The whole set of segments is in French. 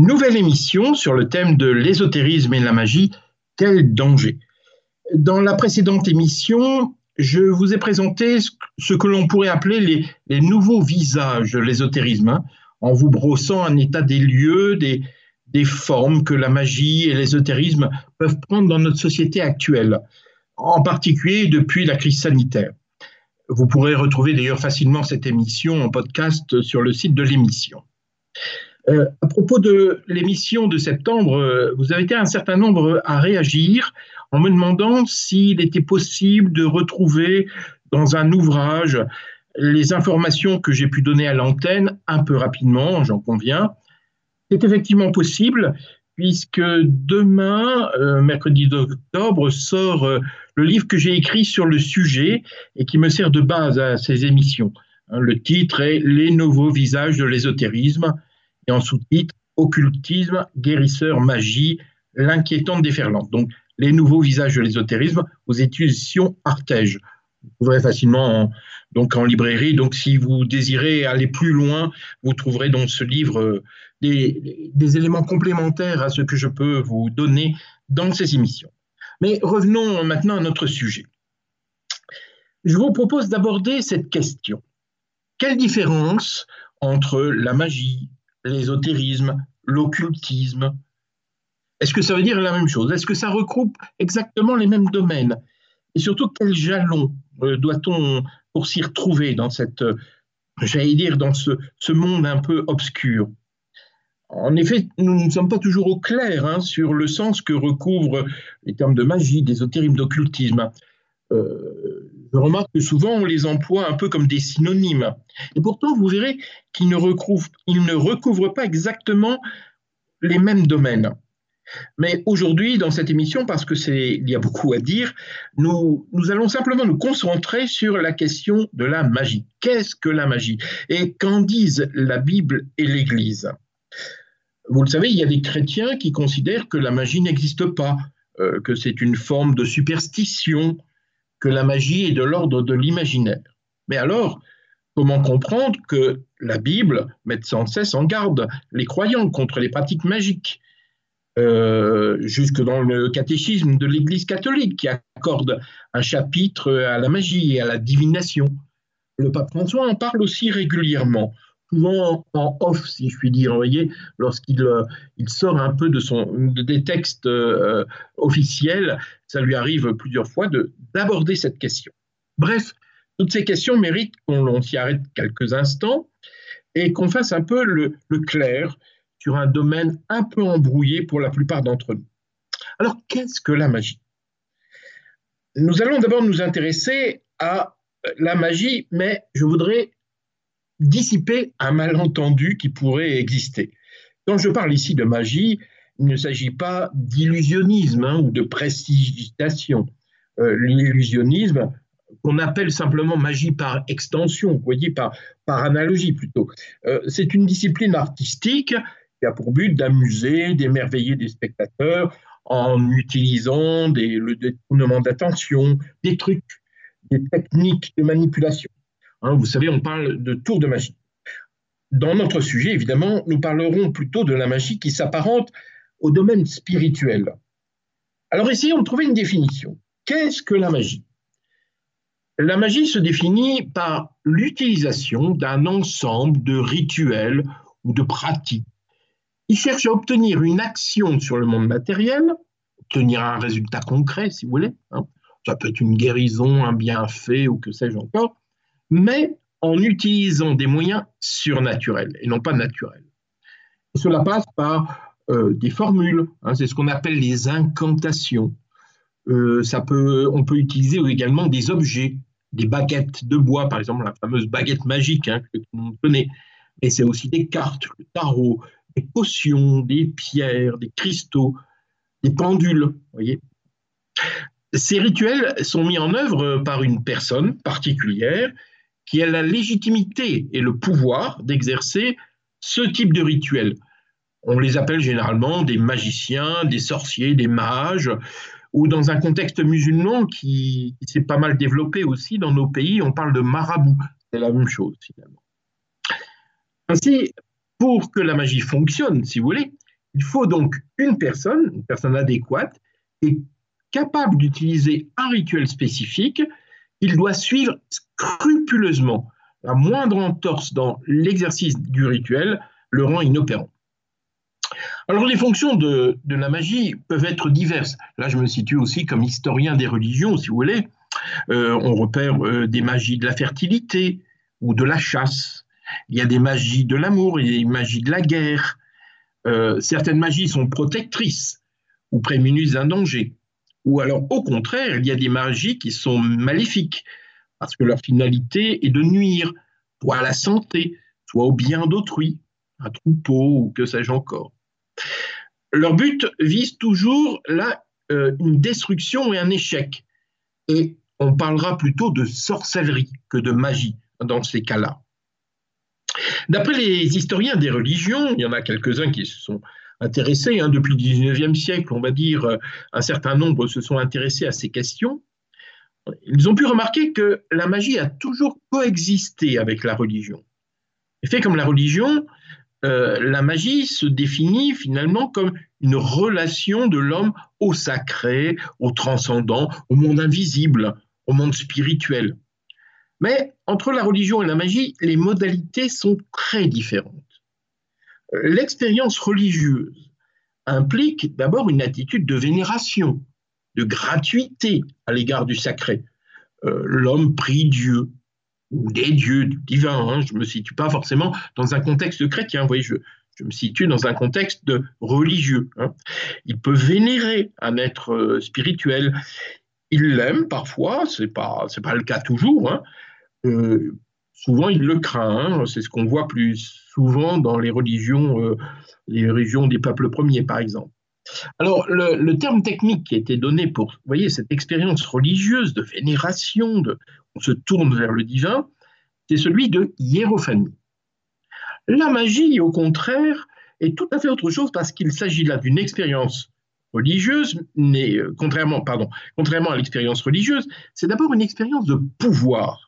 Nouvelle émission sur le thème de l'ésotérisme et la magie, quel danger Dans la précédente émission, je vous ai présenté ce que l'on pourrait appeler les, nouveaux visages de l'ésotérisme, hein, en vous brossant un état des lieux, des, des formes que la magie et l'ésotérisme peuvent prendre dans notre société actuelle, en particulier depuis la crise sanitaire. Vous pourrez retrouver d'ailleurs facilement cette émission en podcast sur le site de l'émission. Euh, à propos de l'émission de septembre, euh, vous avez été un certain nombre à réagir en me demandant s'il était possible de retrouver dans un ouvrage les informations que j'ai pu donner à l'antenne un peu rapidement, j'en conviens. C'est effectivement possible puisque demain, euh, mercredi d'octobre, sort le livre que j'ai écrit sur le sujet et qui me sert de base à ces émissions. Le titre est Les nouveaux visages de l'ésotérisme et en sous-titre Occultisme, guérisseur, magie, l'inquiétante déferlante. Donc, les nouveaux visages de l'ésotérisme aux éditions Artege. Vous trouverez facilement en, donc en librairie. Donc, si vous désirez aller plus loin, vous trouverez dans ce livre euh, des, des éléments complémentaires à ce que je peux vous donner dans ces émissions. Mais revenons maintenant à notre sujet. Je vous propose d'aborder cette question. Quelle différence entre la magie, l'ésotérisme, l'occultisme. Est-ce que ça veut dire la même chose? Est-ce que ça regroupe exactement les mêmes domaines? Et surtout, quel jalon euh, doit-on pour s'y retrouver dans euh, ce, monde un peu obscur? En effet, nous ne sommes pas toujours au clair hein, sur le sens que recouvrent les termes de magie, d'ésotérisme, d'occultisme. Euh, je remarque que souvent on les emploie un peu comme des synonymes. Et pourtant, vous verrez qu'ils ne, recouvrent, pas exactement les mêmes domaines. Mais aujourd'hui, dans cette émission, parce que y a beaucoup à dire, nous, nous allons simplement nous concentrer sur la question de la magie. Qu'est-ce que la magie? Et qu'en disent la Bible et l'Église? Vous le savez, il y a des chrétiens qui considèrent que la magie n'existe pas, euh, que c'est une forme de superstition, que la magie est de l'ordre de l'imaginaire. Mais alors, comment comprendre que la Bible mette sans cesse en garde les croyants contre les pratiques magiques euh, jusque dans le catéchisme de l'Église catholique qui accorde un chapitre à la magie et à la divination? Le pape François en parle aussi régulièrement souvent en off, si je puis dire, voyez, lorsqu'il euh, sort un peu de son, des textes euh, officiels, ça lui arrive plusieurs fois d'aborder cette question. Bref, toutes ces questions méritent qu'on s'y arrête quelques instants et qu'on fasse un peu le clair sur un domaine un peu embrouillé pour la plupart d'entre nous. Alors, qu'est-ce que la magie? Nous allons d'abord nous intéresser à la magie, mais je voudrais dissiper un malentendu qui pourrait exister. Quand je parle ici de magie, il ne s'agit pas d'illusionnisme hein, ou de prestigitation. Euh, l'illusionnisme, qu'on appelle simplement magie par extension, vous voyez, par, par analogie plutôt, euh, c'est une discipline artistique qui a pour but d'amuser, d'émerveiller des spectateurs en utilisant des, le détournement d'attention, des trucs, des techniques de manipulation. Hein, vous savez, on parle de tour de magie. Dans notre sujet, évidemment, nous parlerons plutôt de la magie qui s'apparente au domaine spirituel. Alors essayons de trouver une définition. Qu'est-ce que la magie? La magie se définit par l'utilisation d'un ensemble de rituels ou de pratiques. Il cherche à obtenir une action sur le monde matériel, obtenir un résultat concret, si vous voulez. Hein. Ça peut être une guérison, un bienfait ou que sais-je encore mais en utilisant des moyens surnaturels et non pas naturels. cela passe par euh, des formules, hein, c'est ce qu'on appelle les incantations. Euh, ça peut, on peut utiliser également des objets, des baguettes de bois, par exemple la fameuse baguette magique hein, que tout le monde connaît. Mais c'est aussi des cartes, le tarot, des potions, des pierres, des cristaux, des pendules. Voyez. Ces rituels sont mis en œuvre par une personne particulière qui a la légitimité et le pouvoir d'exercer ce type de rituel. On les appelle généralement des magiciens, des sorciers, des mages, ou dans un contexte musulman qui, s'est pas mal développé aussi dans nos pays, on parle de marabout. C'est la même chose finalement. Ainsi, pour que la magie fonctionne, si vous voulez, Il faut donc une personne, une personne adéquate, et capable d'utiliser un rituel spécifique. Il doit suivre scrupuleusement. La moindre entorse dans l'exercice du rituel le rend inopérant. Alors les fonctions de, la magie peuvent être diverses. Là, je me situe aussi comme historien des religions, si vous voulez. Euh, on repère euh, des magies de la fertilité ou de la chasse. Il y a des magies de l'amour, il y a des magies de la guerre. Euh, certaines magies sont protectrices ou prémunissent d'un danger. Ou alors, au contraire, il y a des magies qui sont maléfiques, parce que leur finalité est de nuire, soit à la santé, soit au bien d'autrui, un troupeau ou que sais-je encore. Leur but vise toujours là euh, une destruction et un échec. Et on parlera plutôt de sorcellerie que de magie dans ces cas-là. D'après les historiens des religions, il y en a quelques-uns qui se sont intéressés, hein, depuis le 19e siècle, on va dire, euh, un certain nombre se sont intéressés à ces questions. Ils ont pu remarquer que la magie a toujours coexisté avec la religion. Et fait comme la religion, euh, la magie se définit finalement comme une relation de l'homme au sacré, au transcendant, au monde invisible, au monde spirituel. Mais entre la religion et la magie, les modalités sont très différentes. L'expérience religieuse implique d'abord une attitude de vénération, de gratuité à l'égard du sacré. Euh, l'homme prie Dieu, ou des dieux, du divin. Hein. Je ne me situe pas forcément dans un contexte chrétien. Vous voyez, je, me situe dans un contexte religieux. Hein. Il peut vénérer un être euh, spirituel. Il l'aime parfois, ce n'est pas, pas le cas toujours. Hein. Euh, souvent, il le craint. C'est ce qu'on voit plus souvent dans les religions, euh, les religions des peuples premiers, par exemple. Alors, le, terme technique qui a été donné pour, vous voyez, cette expérience religieuse de vénération, de, on se tourne vers le divin, c'est celui de hiérophanie. La magie, au contraire, est tout à fait autre chose parce qu'il s'agit là d'une expérience religieuse, mais euh, contrairement, pardon, contrairement à l'expérience religieuse, c'est d'abord une expérience de pouvoir,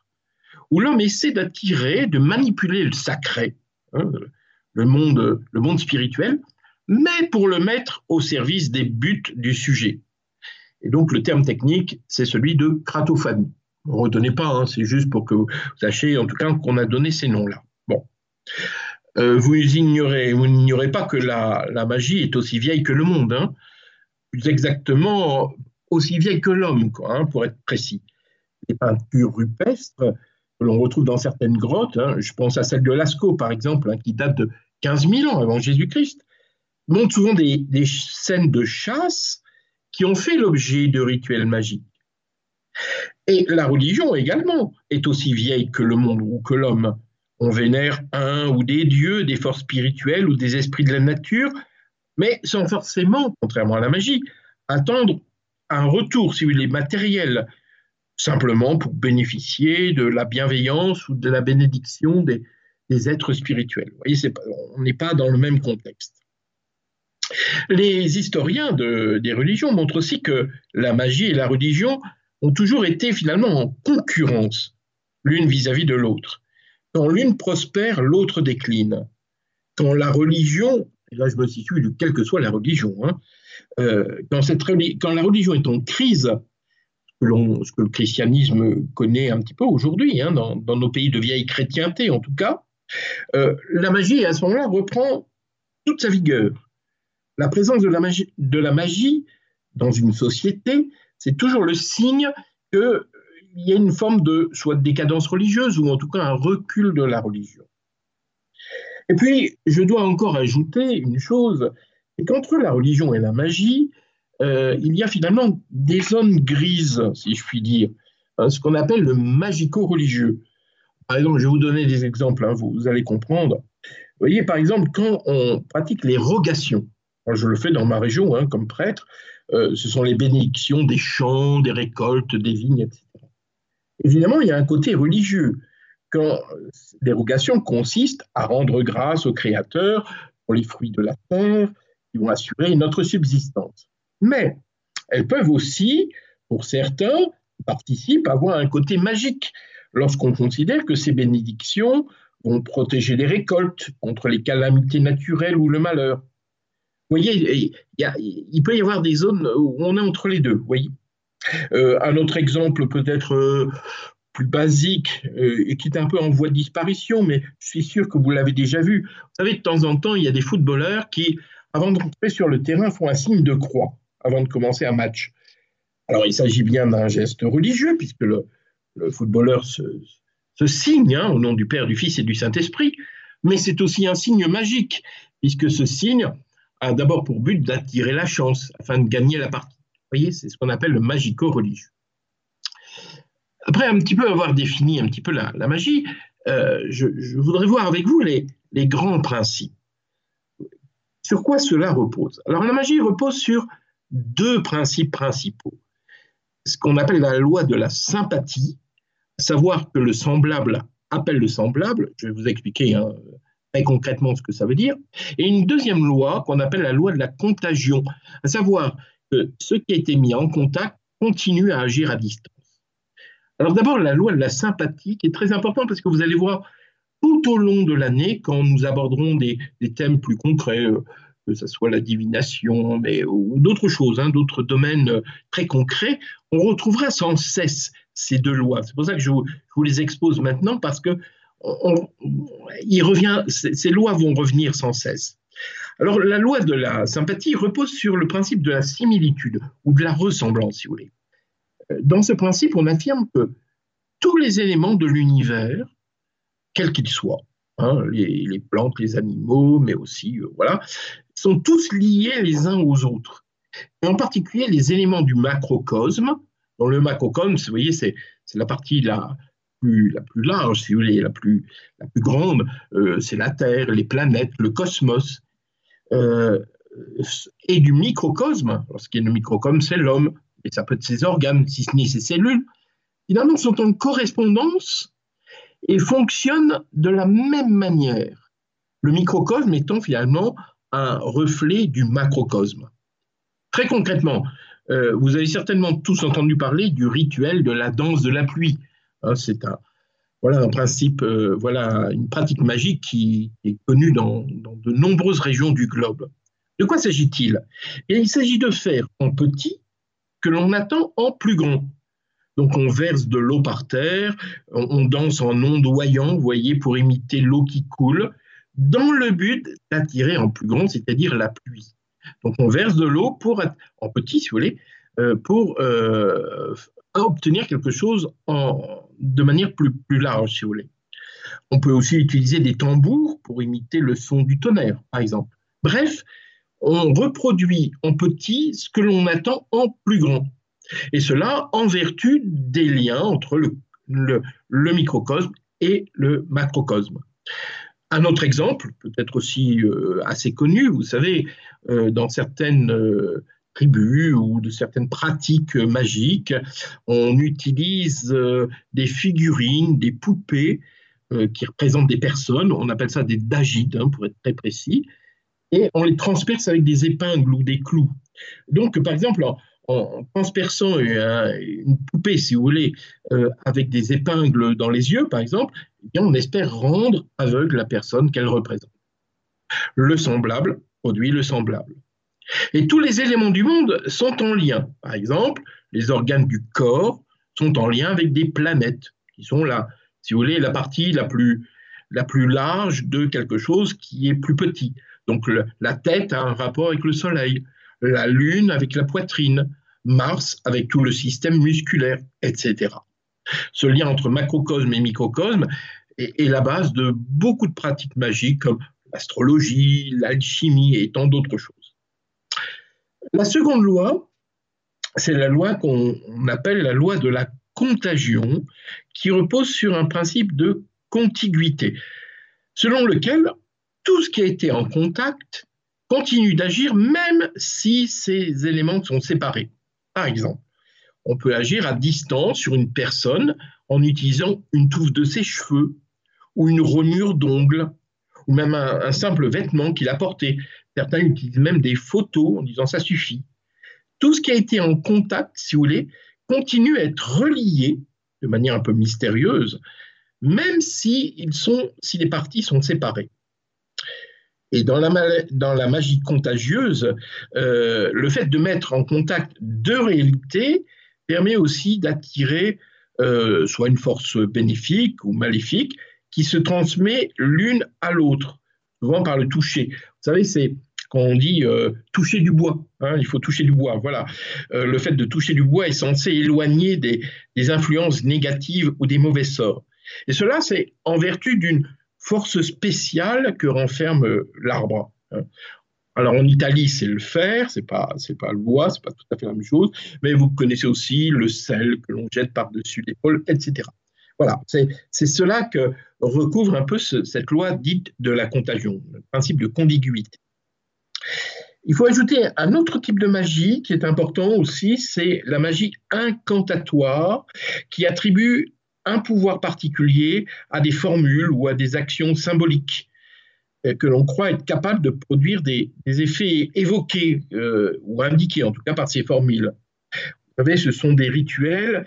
où l'homme essaie d'attirer, de manipuler le sacré, hein, le, monde, spirituel, mais pour le mettre au service des buts du sujet. Et donc le terme technique, c'est celui de cratophanie. Ne retenez pas, hein, c'est juste pour que vous sachiez en tout cas qu'on a donné ces noms-là. Bon. Euh, vous ignorez, vous n'ignorez pas que la, magie est aussi vieille que le monde, hein. plus exactement aussi vieille que l'homme, pour être précis. Les peintures rupestres que l'on retrouve dans certaines grottes, je pense à celle de Lascaux par exemple, qui date de 15 000 ans avant Jésus-Christ, montrent souvent des, scènes de chasse qui ont fait l'objet de rituels magiques. Et la religion également est aussi vieille que le monde ou que l'homme. On vénère un ou des dieux, des forces spirituelles ou des esprits de la nature, mais sans forcément, contrairement à la magie, attendre un retour, si vous voulez, matériel, simplement pour bénéficier de la bienveillance ou de la bénédiction des, êtres spirituels. Vous voyez, on n'est pas dans le même contexte. Les historiens des religions montrent aussi que la magie et la religion ont toujours été finalement en concurrence l'une vis-à-vis de l'autre. Quand l'une prospère, l'autre décline. Quand la religion, et là je me situe quelle que soit la religion, hein, euh, quand, la religion est en crise, ce que le christianisme connaît un petit peu aujourd'hui, hein, dans, nos pays de vieille chrétienté en tout cas, euh, la magie à ce moment-là reprend toute sa vigueur. La présence de la magie, dans une société c'est toujours le signe qu'il y a une forme de soit de décadence religieuse ou en tout cas un recul de la religion. Et puis, je dois encore ajouter une chose, c'est qu'entre la religion et la magie, euh, il y a finalement des zones grises, si je puis dire, hein, ce qu'on appelle le magico-religieux. Par exemple, je vais vous donner des exemples, hein, vous, allez comprendre. Vous voyez, par exemple, quand on pratique les rogations, je le fais dans ma région hein, comme prêtre, euh, ce sont les bénédictions des champs, des récoltes, des vignes, etc. Évidemment, il y a un côté religieux. Quand l'érogation consiste à rendre grâce au Créateur pour les fruits de la terre qui vont assurer notre subsistance. Mais elles peuvent aussi, pour certains, participer à avoir un côté magique lorsqu'on considère que ces bénédictions vont protéger les récoltes contre les calamités naturelles ou le malheur voyez, il, peut y avoir des zones où on est entre les deux. Vous voyez. Euh, un autre exemple peut-être euh, plus basique euh, et qui est un peu en voie de disparition, mais je suis sûr que vous l'avez déjà vu. Vous savez, de temps en temps, il y a des footballeurs qui, avant d'entrer sur le terrain, font un signe de croix avant de commencer un match. Alors, il s'agit bien d'un geste religieux, puisque le, footballeur se, signe hein, au nom du Père, du Fils et du Saint-Esprit, mais c'est aussi un signe magique, puisque ce signe a d'abord pour but d'attirer la chance afin de gagner la partie. Vous voyez, c'est ce qu'on appelle le magico-religieux. Après un petit peu avoir défini un petit peu la, magie, euh, je, voudrais voir avec vous les, les grands principes. Sur quoi cela repose? Alors la magie repose sur deux principes principaux. Ce qu'on appelle la loi de la sympathie, savoir que le semblable appelle le semblable, je vais vous expliquer hein, très concrètement ce que ça veut dire, et une deuxième loi qu'on appelle la loi de la contagion, à savoir que ce qui a été mis en contact continue à agir à distance. Alors d'abord, la loi de la sympathie qui est très importante parce que vous allez voir tout au long de l'année, quand nous aborderons des, thèmes plus concrets, euh, que ce soit la divination, mais, ou d'autres choses, hein, d'autres domaines euh, très concrets, on retrouvera sans cesse ces deux lois. C'est pour ça que je vous, les expose maintenant, parce que il revient, ces lois vont revenir sans cesse. Alors, la loi de la sympathie repose sur le principe de la similitude ou de la ressemblance, si vous voulez. Dans ce principe, on affirme que tous les éléments de l'univers, quels qu'ils soient, hein, les, plantes, les animaux, mais aussi, euh, voilà, sont tous liés les uns aux autres. Et en particulier, les éléments du macrocosme. Dans le macrocosme, vous voyez, c'est la partie la plus, la plus large, si vous voulez, la plus, la plus grande, euh, c'est la Terre, les planètes, le cosmos. Euh, et du microcosme, ce qui est le microcosme, c'est l'homme, et ça peut être ses organes, si ce n'est ses cellules, finalement sont en correspondance et fonctionnent de la même manière. Le microcosme étant finalement un reflet du macrocosme. Très concrètement, euh, vous avez certainement tous entendu parler du rituel de la danse de la pluie. Hein, c'est un, voilà un principe, euh, voilà une pratique magique qui est connue dans, dans de nombreuses régions du globe. De quoi s'agit-il? Il s'agit de faire en petit que l'on attend en plus grand. Donc on verse de l'eau par terre, on, danse en ondoyant, vous voyez, pour imiter l'eau qui coule, dans le but d'attirer en plus grand, c'est-à-dire la pluie. Donc on verse de l'eau pour en petit, si vous voulez, euh, pour euh, obtenir quelque chose de manière plus large, si vous voulez. On peut aussi utiliser des tambours pour imiter le son du tonnerre, par exemple. Bref, on reproduit en petit ce que l'on attend en plus grand. Et cela en vertu des liens entre le, microcosme et le macrocosme. Un autre exemple, peut-être aussi euh, assez connu, vous savez, euh, dans certaines euh, tribus ou de certaines pratiques magiques, on utilise des figurines, des poupées qui représentent des personnes, on appelle ça des dagides, hein, pour être très précis, et on les transperce avec des épingles ou des clous. Donc, par exemple, en, transperçant une, poupée, si vous voulez, euh, avec des épingles dans les yeux, par exemple, eh on espère rendre aveugle la personne qu'elle représente. Le semblable produit le semblable. Et tous les éléments du monde sont en lien. Par exemple, les organes du corps sont en lien avec des planètes, qui sont là, si vous voulez, la partie la plus, la plus large de quelque chose qui est plus petit. Donc la tête a un rapport avec le Soleil, la Lune avec la poitrine, Mars avec tout le système musculaire, etc. Ce lien entre macrocosme et microcosme est, la base de beaucoup de pratiques magiques comme l'astrologie, l'alchimie et tant d'autres choses. La seconde loi, c'est la loi qu'on appelle la loi de la contagion, qui repose sur un principe de contiguïté, selon lequel tout ce qui a été en contact continue d'agir même si ces éléments sont séparés. Par exemple, on peut agir à distance sur une personne en utilisant une touffe de ses cheveux ou une rognure d'ongles ou même un, simple vêtement qu'il a porté. Certains utilisent même des photos en disant ça suffit. Tout ce qui a été en contact, si vous voulez, continue à être relié de manière un peu mystérieuse, même si les parties sont séparées. Et dans la, magie contagieuse, euh, le fait de mettre en contact deux réalités permet aussi d'attirer euh, soit une force bénéfique ou maléfique qui se transmet l'une à l'autre, souvent par le toucher. Vous savez, c'est quand on dit euh, toucher du bois, hein, il faut toucher du bois. Voilà, le fait de toucher du bois est censé éloigner des influences négatives ou des mauvais sorts. Et cela, c'est en vertu d'une force spéciale que renferme euh, l'arbre. Hein. Alors en Italie, c'est le fer, c'est pas c'est pas le bois, c'est pas tout à fait la même chose, mais vous connaissez aussi le sel que l'on jette par-dessus l'épaule, etc. Voilà, c'est cela que recouvre un peu cette loi dite de la contagion, le principe de contiguïté. Il faut ajouter un autre type de magie qui est important aussi, c'est la magie incantatoire qui attribue un pouvoir particulier à des formules ou à des actions symboliques euh, que l'on croit être capable de produire des, effets évoqués euh, ou indiqués, en tout cas par ces formules. Vous savez, ce sont des rituels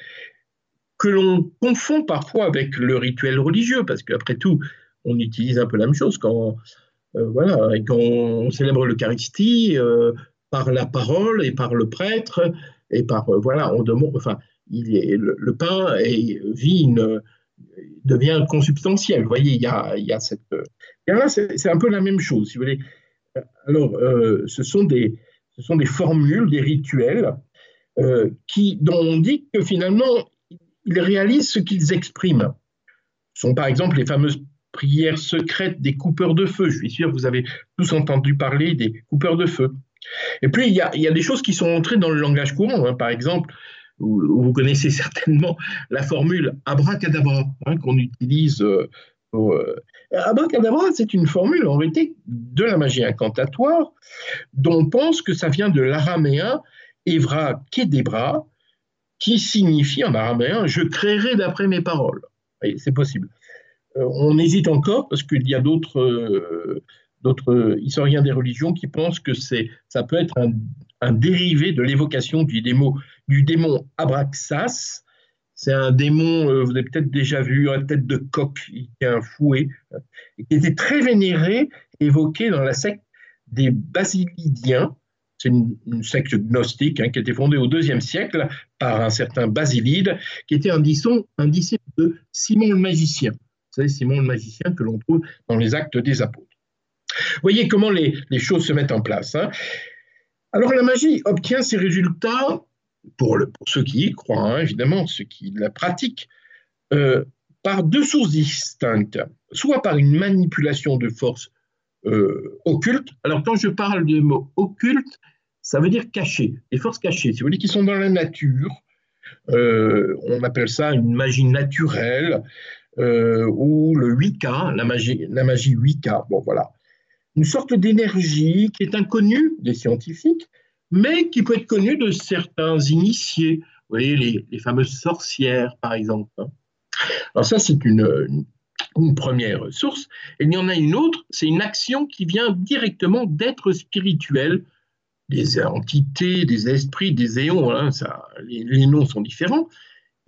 que l'on confond parfois avec le rituel religieux, parce qu'après tout, on utilise un peu la même chose quand, euh, voilà, quand on célèbre l'Eucharistie par la parole et par le prêtre et par voilà, on demande, enfin, le, pain vit devient consubstantiel. Vous voyez, il y a, cette. Et là, c'est un peu la même chose, si vous voulez. Alors, euh, ce, sont des, formules, des rituels euh, dont on dit que finalement, ils réalisent ce qu'ils expriment. Ce sont par exemple les fameuses prières secrètes des coupeurs de feu. Je suis sûr que vous avez tous entendu parler des coupeurs de feu. Et puis, il y a, il y a des choses qui sont entrées dans le langage courant. Hein. Par exemple, vous connaissez certainement la formule abracadabra hein, qu'on utilise euh. Euh, abracadabra, c'est une formule en réalité de la magie incantatoire dont on pense que ça vient de l'araméen Evra Kedebra, qui signifie en araméen je créerai d'après mes paroles. C'est possible. Euh, on hésite encore parce qu'il y a d'autres d'autres historiens des religions qui pensent que c'est, ça peut être un, un dérivé de l'évocation du démon, du démon Abraxas. C'est un démon, euh, vous avez peut-être déjà vu, à tête de coq, qui est un fouet, euh, qui était très vénéré, évoqué dans la secte des Basilidiens. C'est une, secte gnostique hein, qui a été fondée au IIe siècle par un certain Basilide, qui était un, un disciple de Simon le magicien. Vous savez, Simon le magicien que l'on trouve dans les actes des apôtres. Voyez comment les, choses se mettent en place. Hein. Alors la magie obtient ses résultats, pour, ceux qui y croient, hein, évidemment, ceux qui la pratiquent, euh, par deux sources distinctes, soit par une manipulation de forces euh, occultes. Alors quand je parle de mot occulte, ça veut dire caché, des forces cachées, si vous voulez, qui sont dans la nature. Euh, on appelle ça une magie naturelle, ou le Wicca, la magie, la magie Wicca. Bon, voilà une sorte d'énergie qui est inconnue des scientifiques, mais qui peut être connue de certains initiés. Vous voyez, les, fameuses sorcières, par exemple. Hein. Alors ça, c'est une, première source. Et il y en a une autre, c'est une action qui vient directement d'êtres spirituels, des entités, des esprits, des éons, hein, les, les noms sont différents,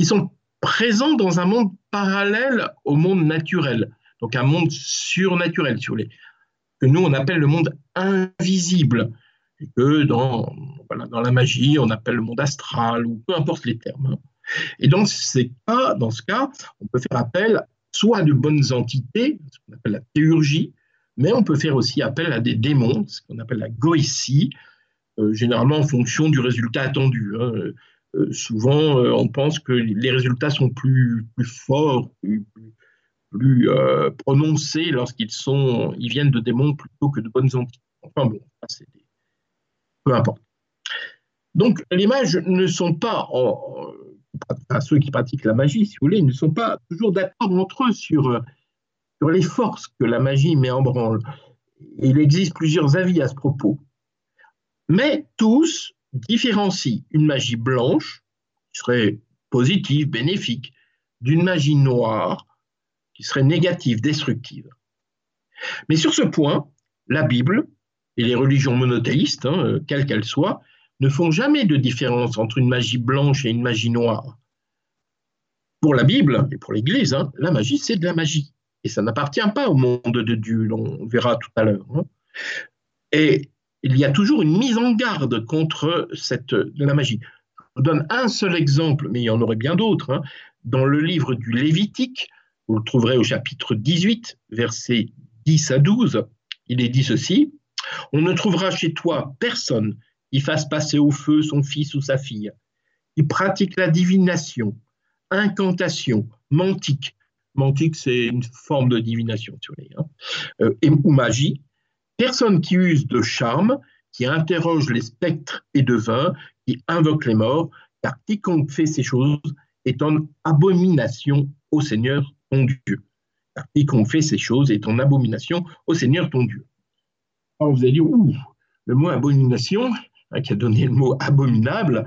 qui sont présents dans un monde parallèle au monde naturel, donc un monde surnaturel, vous voulez que nous, on appelle le monde invisible, et que dans, dans la magie, on appelle le monde astral, ou peu importe les termes. Et dans, ces cas, dans ce cas, on peut faire appel soit à de bonnes entités, ce qu'on appelle la théurgie, mais on peut faire aussi appel à des démons, ce qu'on appelle la goétie, euh, généralement en fonction du résultat attendu. Hein. Euh, souvent, euh, on pense que les résultats sont plus, plus forts, plus, plus prononcés lorsqu'ils ils viennent de démons plutôt que de bonnes entités. Enfin bon, c'est peu importe. Donc les mages ne sont pas, à ceux qui pratiquent la magie, si vous voulez, ne sont pas toujours d'accord entre eux sur, sur les forces que la magie met en branle. Il existe plusieurs avis à ce propos. Mais tous différencient une magie blanche, qui serait positive, bénéfique, d'une magie noire, qui serait négative, destructive. Mais sur ce point, la Bible et les religions monothéistes, hein, euh, quelles qu'elles soient, ne font jamais de différence entre une magie blanche et une magie noire. Pour la Bible et pour l'Église, hein, la magie, c'est de la magie. Et ça n'appartient pas au monde de Dieu, on verra tout à l'heure. Hein. Et il y a toujours une mise en garde contre cette, la magie. Je vous donne un seul exemple, mais il y en aurait bien d'autres. Dans le livre du Lévitique, vous le trouverez au chapitre 18, versets 10 à 12, il est dit ceci, On ne trouvera chez toi personne qui fasse passer au feu son fils ou sa fille, qui pratique la divination, incantation, mantique. Mantique, c'est une forme de divination, vous voulez, hein, euh, ou magie. Personne qui use de charme, qui interroge les spectres et devins, qui invoque les morts, car quiconque fait ces choses est en abomination au Seigneur ton Dieu. Car quiconque fait ces choses est en abomination au Seigneur ton Dieu. Alors vous allez dire, ouh, le mot abomination, hein, qui a donné le mot abominable,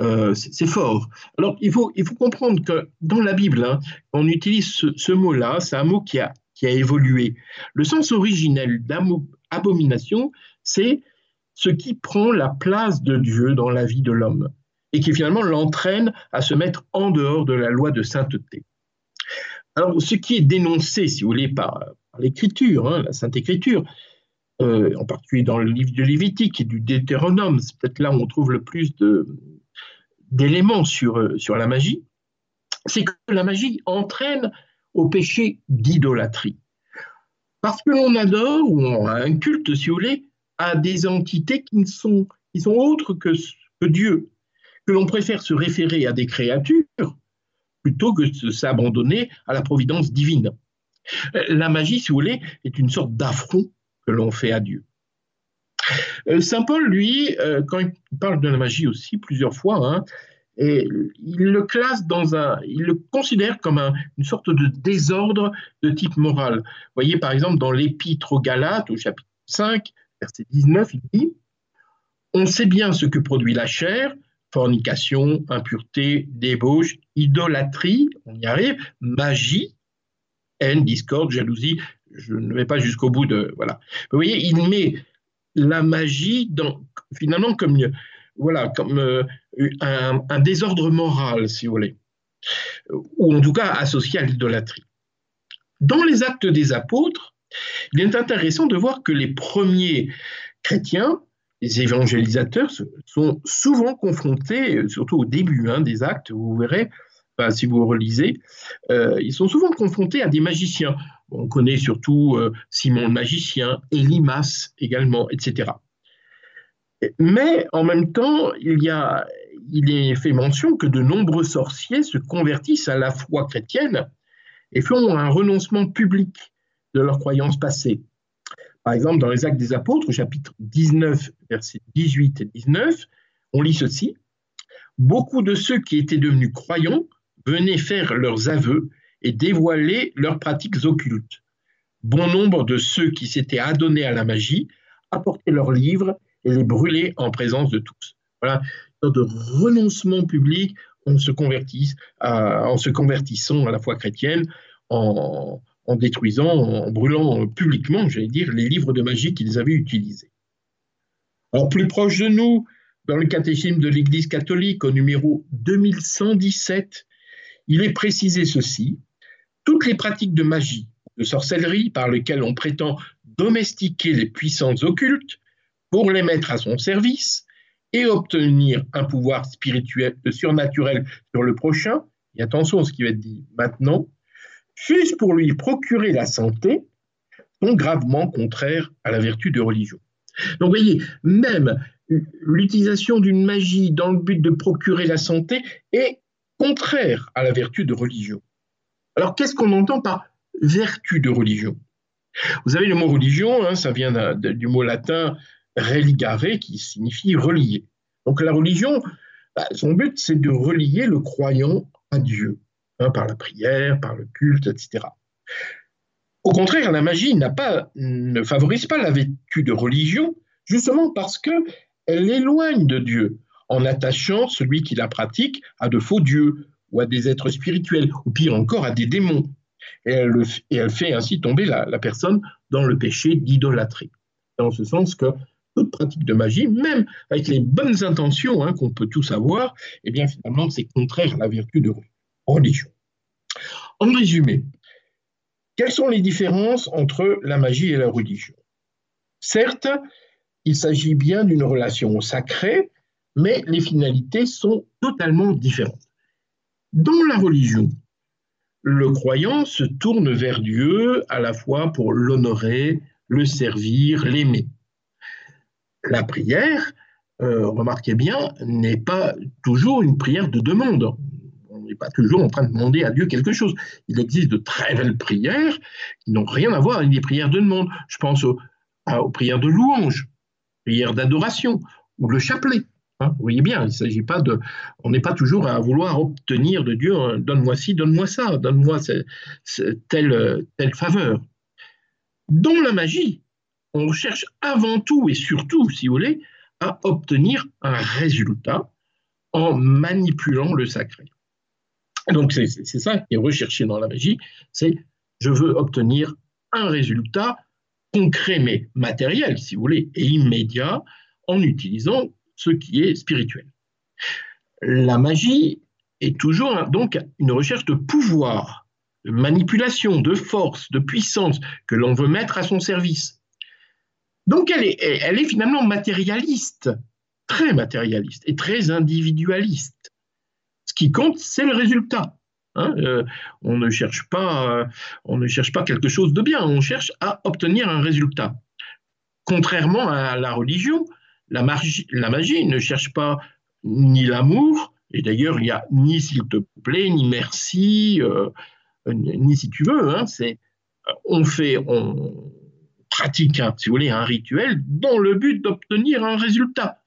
euh, c'est fort. Alors il faut, il faut comprendre que dans la Bible, hein, on utilise ce, mot-là, c'est un mot qui a, qui a évolué. Le sens originel d'abomination, c'est ce qui prend la place de Dieu dans la vie de l'homme et qui finalement l'entraîne à se mettre en dehors de la loi de sainteté. Alors, ce qui est dénoncé, si vous voulez, par, l'Écriture, hein, la Sainte Écriture, euh, en particulier dans le livre de Lévitique et du Deutéronome, c'est peut-être là où on trouve le plus d'éléments sur, euh, sur la magie, c'est que la magie entraîne au péché d'idolâtrie. Parce que l'on adore, ou on a un culte, si vous voulez, à des entités qui, sont, autres que, que Dieu, que l'on préfère se référer à des créatures plutôt que de s'abandonner à la providence divine. Euh, la magie, si vous voulez, est une sorte d'affront que l'on fait à Dieu. Euh, Saint Paul, lui, euh, quand il parle de la magie aussi plusieurs fois, hein, et il le classe dans un, il le considère comme une sorte de désordre de type moral. Vous voyez par exemple dans l'Épître aux Galates, au chapitre 5, verset 19, il dit On sait bien ce que produit la chair, fornication, impureté, débauche, idolâtrie, on y arrive, magie, haine, discorde, jalousie. Je ne vais pas jusqu'au bout de. Voilà. Vous voyez, il met la magie finalement comme, voilà, comme euh, un, un, désordre moral, si vous voulez, ou en tout cas associé à l'idolâtrie. Dans les actes des apôtres, il est intéressant de voir que les premiers chrétiens les évangélisateurs sont souvent confrontés, surtout au début hein, des actes, vous verrez, si vous relisez, euh, ils sont souvent confrontés à des magiciens. On connaît surtout euh, Simon le magicien, Elimas également, etc. Mais en même temps, il, est fait mention que de nombreux sorciers se convertissent à la foi chrétienne et font un renoncement public de leurs croyances passées. Par exemple, dans les Actes des Apôtres, chapitre 19, versets 18 et 19, on lit ceci. Beaucoup de ceux qui étaient devenus croyants venaient faire leurs aveux et dévoiler leurs pratiques occultes. Bon nombre de ceux qui s'étaient adonnés à la magie apportaient leurs livres et les brûlaient en présence de tous. Voilà, de renoncement public, on se convertisse, en se convertissant à la foi chrétienne, en, en détruisant, en brûlant publiquement, j'allais dire, les livres de magie qu'ils avaient utilisés. Alors, plus proche de nous, dans le catéchisme de l'Église catholique, au numéro 2117, il est précisé ceci toutes les pratiques de magie, de sorcellerie par lesquelles on prétend domestiquer les puissances occultes pour les mettre à son service et obtenir un pouvoir spirituel, surnaturel sur le prochain, et attention à ce qui va être dit maintenant, fût-ce pour lui procurer la santé, sont gravement contraires à la vertu de religion. Donc, vous voyez, même l'utilisation d'une magie dans le but de procurer la santé est contraire à la vertu de religion. Alors, qu'est-ce qu'on entend par vertu de religion? Vous savez, le mot religion, hein, ça vient du mot latin religare, qui signifie relier. Donc, la religion, bah, son but, c'est de relier le croyant à Dieu. Hein, par la prière, par le culte, etc. Au contraire, la magie pas, ne favorise pas la vertu de religion, justement parce qu'elle l'éloigne de Dieu, en attachant celui qui la pratique à de faux dieux ou à des êtres spirituels, ou pire encore à des démons. Et elle, fait ainsi tomber la, personne dans le péché d'idolâtrie. Dans ce sens que toute pratique de magie, même avec les bonnes intentions hein, qu'on peut tous avoir, eh bien finalement c'est contraire à la vertu de religion religion. En résumé, quelles sont les différences entre la magie et la religion? Certes, il s'agit bien d'une relation sacrée, mais les finalités sont totalement différentes. Dans la religion, le croyant se tourne vers Dieu à la fois pour l'honorer, le servir, l'aimer. La prière, euh, remarquez bien, n'est pas toujours une prière de demande. On n'est pas toujours en train de demander à Dieu quelque chose. Il existe de très belles prières qui n'ont rien à voir avec des prières de demande. Je pense aux, prières de louange, prières d'adoration ou le chapelet. Hein, vous voyez bien, il s'agit pas de, on n'est pas toujours à vouloir obtenir de Dieu, hein, donne-moi ci, donne-moi ça, donne-moi telle, telle faveur. Dans la magie, on cherche avant tout et surtout, si vous voulez, à obtenir un résultat en manipulant le sacré. Donc c'est ça qui est recherché dans la magie, c'est je veux obtenir un résultat concret mais matériel, si vous voulez, et immédiat en utilisant ce qui est spirituel. La magie est toujours donc une recherche de pouvoir, de manipulation, de force, de puissance que l'on veut mettre à son service. Donc elle est, finalement matérialiste, très matérialiste et très individualiste. Ce qui compte, c'est le résultat. Hein. Euh, on, ne cherche pas, euh, on ne cherche pas quelque chose de bien, on cherche à obtenir un résultat. Contrairement à la religion, la magie, ne cherche pas ni l'amour, et d'ailleurs, il n'y a ni s'il te plaît, ni merci, euh, ni si tu veux. Hein, c'est, on fait, on pratique, si vous voulez, un rituel dans le but d'obtenir un résultat.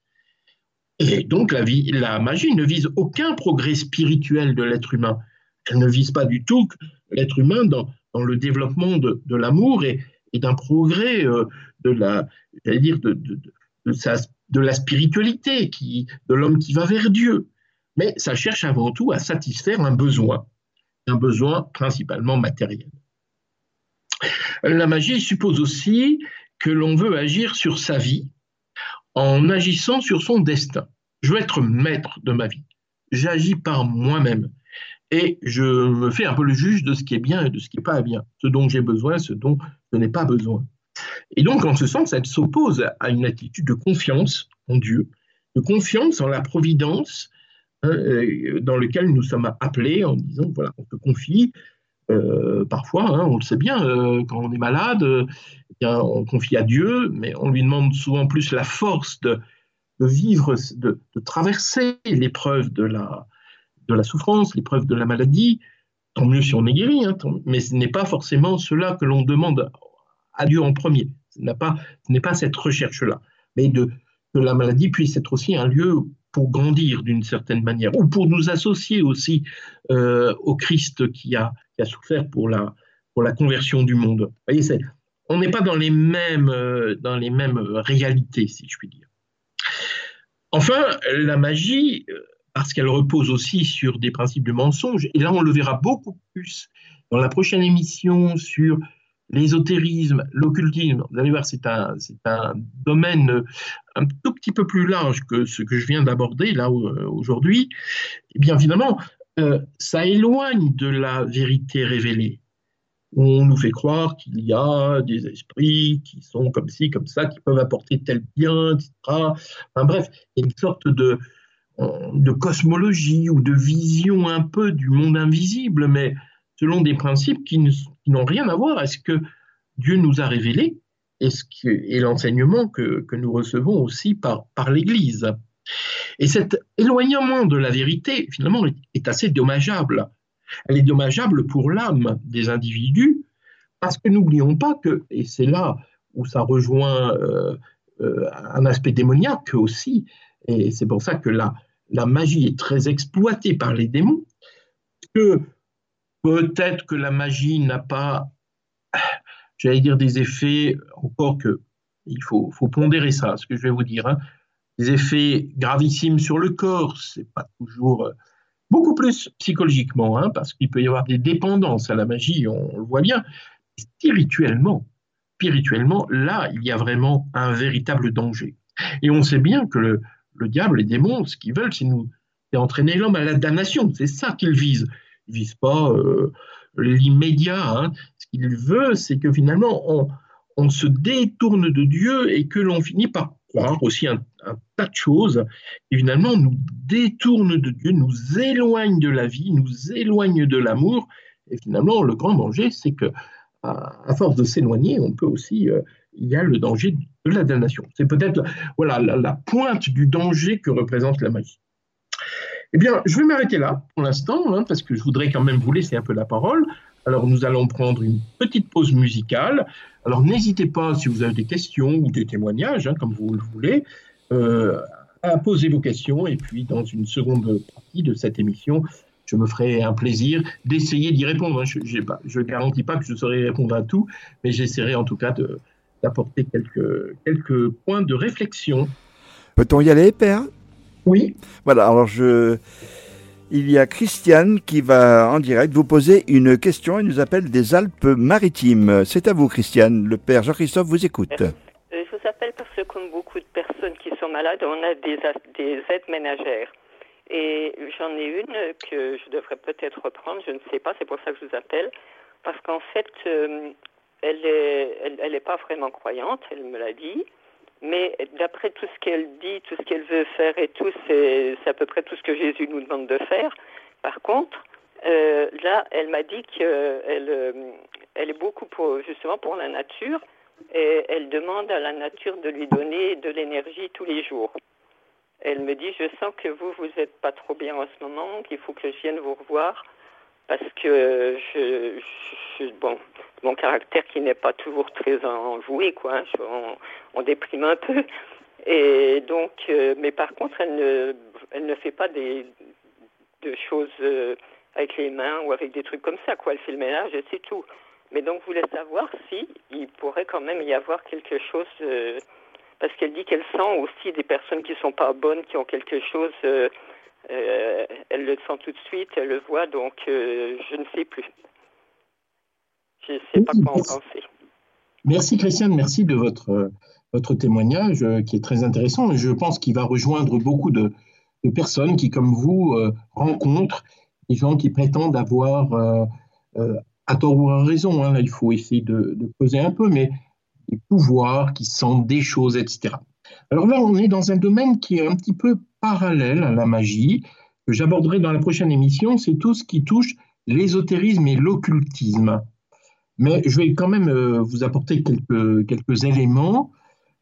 Et donc, la, magie ne vise aucun progrès spirituel de l'être humain. Elle ne vise pas du tout l'être humain dans, le développement de, l'amour et, d'un progrès euh, de la, dire, de, de, la spiritualité, de l'homme qui va vers Dieu. Mais ça cherche avant tout à satisfaire un besoin, un besoin principalement matériel. La magie suppose aussi que l'on veut agir sur sa vie en agissant sur son destin. Je veux être maître de ma vie. J'agis par moi-même et je me fais un peu le juge de ce qui est bien et de ce qui n'est pas bien, ce dont j'ai besoin, ce dont je n'ai pas besoin. Et donc, en ce sens, elle s'oppose à une attitude de confiance en Dieu, de confiance en la providence hein, euh, dans laquelle nous sommes appelés en disant, voilà, on se confie. Euh, parfois, hein, on le sait bien, euh, quand on est malade, eh on confie à Dieu, mais on lui demande souvent plus la force de, vivre, de, traverser l'épreuve de la, de la souffrance, l'épreuve de la maladie. Tant mieux si on est guéri, hein, mais ce n'est pas forcément cela que l'on demande à Dieu en premier. Ce n'est pas, pas cette recherche-là. Mais de, que la maladie puisse être aussi un lieu pour grandir d'une certaine manière, ou pour nous associer aussi euh, au Christ qui a, souffert pour la, pour la conversion du monde. Vous voyez, on n'est pas dans les, mêmes, euh, dans les mêmes réalités, si je puis dire. Enfin, la magie, euh, parce qu'elle repose aussi sur des principes de mensonge, et là on le verra beaucoup plus dans la prochaine émission sur l'ésotérisme, l'occultisme, vous allez voir, c'est un, domaine un tout petit peu plus large que ce que je viens d'aborder là euh, aujourd'hui. Eh bien finalement, euh, ça éloigne de la vérité révélée. On nous fait croire qu'il y a des esprits qui sont comme ci, comme ça, qui peuvent apporter tel bien, etc. Enfin bref, il y a une sorte de, de cosmologie ou de vision un peu du monde invisible, mais selon des principes qui n'ont rien à voir avec ce que Dieu nous a révélé et, ce l'enseignement que, nous recevons aussi par, par l'Église. Et cet éloignement de la vérité, finalement, est, assez dommageable. Elle est dommageable pour l'âme des individus, parce que n'oublions pas que, et c'est là où ça rejoint euh, euh, un aspect démoniaque aussi, et c'est pour ça que la, la magie est très exploitée par les démons, que Peut-être que la magie n'a pas, j'allais dire, des effets, encore que il faut, pondérer ça, ce que je vais vous dire, hein. des effets gravissimes sur le corps, c'est pas toujours euh, beaucoup plus psychologiquement, hein, parce qu'il peut y avoir des dépendances à la magie, on, le voit bien, spirituellement, spirituellement, là, il y a vraiment un véritable danger. Et on sait bien que le, le diable, les démons, ce qu'ils veulent, c'est nous, entraîner l'homme à la damnation. C'est ça qu'ils visent ne vise pas euh, l'immédiat. Hein. Ce qu'il veut, c'est que finalement, on, se détourne de Dieu et que l'on finit par croire aussi un, tas de choses qui finalement nous détournent de Dieu, nous éloignent de la vie, nous éloignent de l'amour. Et finalement, le grand danger, c'est que à, force de s'éloigner, on peut aussi, euh, il y a le danger de la damnation. C'est peut-être voilà la, pointe du danger que représente la magie. Eh bien, je vais m'arrêter là pour l'instant, hein, parce que je voudrais quand même vous laisser un peu la parole. Alors, nous allons prendre une petite pause musicale. Alors, n'hésitez pas, si vous avez des questions ou des témoignages, hein, comme vous le voulez, euh, à poser vos questions. Et puis, dans une seconde partie de cette émission, je me ferai un plaisir d'essayer d'y répondre. Je ne garantis pas que je saurai répondre à tout, mais j'essaierai en tout cas d'apporter quelques points de réflexion. Peut-on y aller, Père? Oui. Voilà, alors je il y a Christiane qui va en direct vous poser une question. Elle nous appelle des Alpes-Maritimes. C'est à vous, Christiane. Le père Jean-Christophe vous écoute. Euh, je vous appelle parce que, comme beaucoup de personnes qui sont malades, on a des, des aides ménagères. Et j'en ai une que je devrais peut-être reprendre, je ne sais pas, c'est pour ça que je vous appelle. Parce qu'en fait, euh, elle n'est elle, est pas vraiment croyante, elle me l'a dit. Mais d'après tout ce qu'elle dit, tout ce qu'elle veut faire et tout, c'est à peu près tout ce que Jésus nous demande de faire. Par contre, euh, là, elle m'a dit qu'elle euh, elle est beaucoup pour, justement pour la nature et elle demande à la nature de lui donner de l'énergie tous les jours. Elle me dit, je sens que vous, vous n'êtes pas trop bien en ce moment, qu'il faut que je vienne vous revoir parce que je, bon, mon caractère qui n'est pas toujours très enjoué, quoi. Hein, déprime un peu. Et donc, euh, mais par contre, elle ne, elle ne fait pas des de choses euh, avec les mains ou avec des trucs comme ça, quoi. Elle fait le ménage et c'est tout. Mais donc, je voulais savoir si il pourrait quand même y avoir quelque chose, euh, parce qu'elle dit qu'elle sent aussi des personnes qui sont pas bonnes, qui ont quelque chose elle le sent tout de suite, elle le voit, donc je ne sais plus. Je ne sais pas quoi en penser. Merci Christiane, merci de votre, votre témoignage euh, qui est très intéressant et je pense qu'il va rejoindre beaucoup de, personnes qui, comme vous, rencontrent des gens qui prétendent avoir, à tort ou à raison, hein, il faut essayer de, de poser un peu, mais des pouvoirs qui sentent des choses, etc. Alors là, on est dans un domaine qui est un petit peu parallèle à la magie, que j'aborderai dans la prochaine émission, c'est tout ce qui touche l'ésotérisme et l'occultisme. Mais je vais quand même euh, vous apporter quelques éléments.